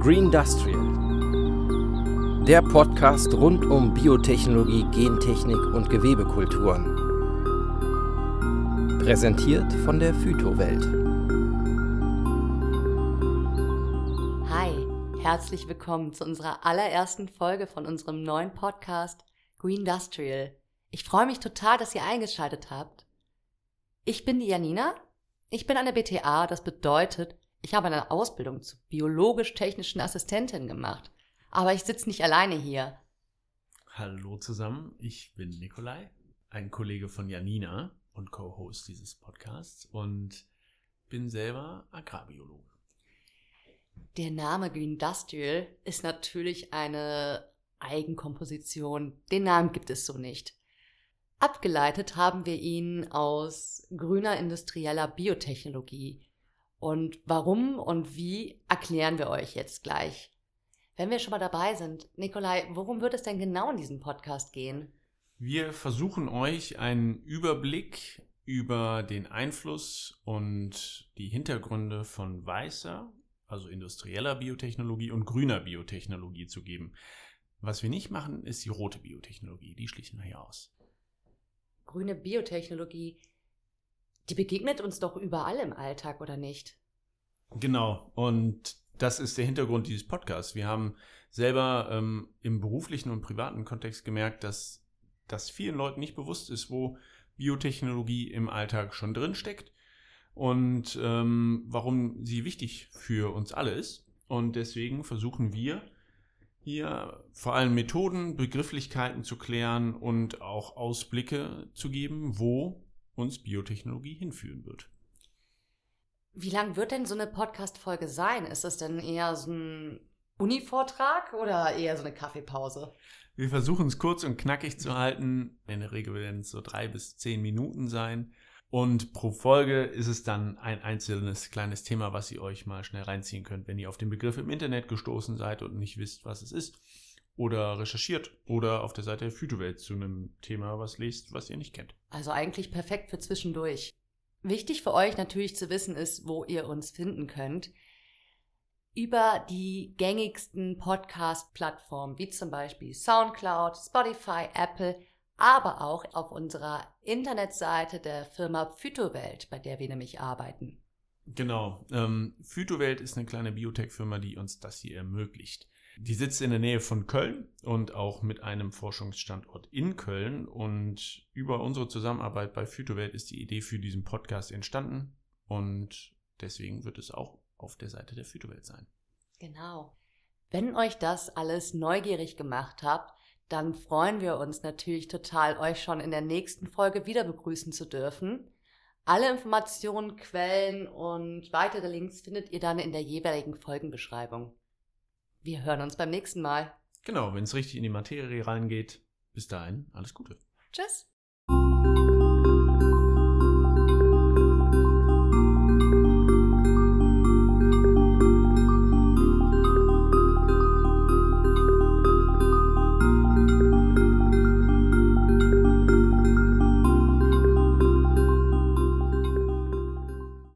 Green Industrial. Der Podcast rund um Biotechnologie, Gentechnik und Gewebekulturen. Präsentiert von der Phytowelt. Hi, herzlich willkommen zu unserer allerersten Folge von unserem neuen Podcast Green Industrial. Ich freue mich total, dass ihr eingeschaltet habt. Ich bin die Janina. Ich bin an der BTA, das bedeutet, ich habe eine Ausbildung zur biologisch-technischen Assistentin gemacht. Aber ich sitze nicht alleine hier. Hallo zusammen, ich bin Nikolai, ein Kollege von Janina und Co-Host dieses Podcasts und bin selber Agrarbiologe. Der Name Green Industrial ist natürlich eine Eigenkomposition. Den Namen gibt es so nicht. Abgeleitet haben wir ihn aus grüner industrieller Biotechnologie. Und warum und wie erklären wir euch jetzt gleich. Wenn wir schon mal dabei sind, Nikolai, worum wird es denn genau in diesem Podcast gehen? Wir versuchen euch einen Überblick über den Einfluss und die Hintergründe von weißer, also industrieller Biotechnologie und grüner Biotechnologie zu geben. Was wir nicht machen, ist die rote Biotechnologie. Die schließen wir hier aus. Grüne Biotechnologie, die begegnet uns doch überall im Alltag, oder nicht? Genau. Und das ist der Hintergrund dieses Podcasts. Wir haben selber ähm, im beruflichen und privaten Kontext gemerkt, dass das vielen Leuten nicht bewusst ist, wo Biotechnologie im Alltag schon drin steckt und ähm, warum sie wichtig für uns alle ist. Und deswegen versuchen wir hier vor allem Methoden, Begrifflichkeiten zu klären und auch Ausblicke zu geben, wo uns Biotechnologie hinführen wird. Wie lang wird denn so eine Podcast-Folge sein? Ist das denn eher so ein Uni-Vortrag oder eher so eine Kaffeepause? Wir versuchen es kurz und knackig zu halten. In der Regel werden es so drei bis zehn Minuten sein. Und pro Folge ist es dann ein einzelnes kleines Thema, was ihr euch mal schnell reinziehen könnt, wenn ihr auf den Begriff im Internet gestoßen seid und nicht wisst, was es ist. Oder recherchiert oder auf der Seite der Phytowelt zu einem Thema was lest, was ihr nicht kennt. Also eigentlich perfekt für zwischendurch. Wichtig für euch natürlich zu wissen ist, wo ihr uns finden könnt. Über die gängigsten Podcast-Plattformen wie zum Beispiel SoundCloud, Spotify, Apple, aber auch auf unserer Internetseite der Firma Phytowelt, bei der wir nämlich arbeiten. Genau. Ähm, Phytowelt ist eine kleine Biotech-Firma, die uns das hier ermöglicht. Die sitzt in der Nähe von Köln und auch mit einem Forschungsstandort in Köln. Und über unsere Zusammenarbeit bei Phytowelt ist die Idee für diesen Podcast entstanden. Und deswegen wird es auch auf der Seite der Phytowelt sein. Genau. Wenn euch das alles neugierig gemacht habt, dann freuen wir uns natürlich total, euch schon in der nächsten Folge wieder begrüßen zu dürfen. Alle Informationen, Quellen und weitere Links findet ihr dann in der jeweiligen Folgenbeschreibung. Wir hören uns beim nächsten Mal. Genau, wenn es richtig in die Materie reingeht. Bis dahin, alles Gute. Tschüss.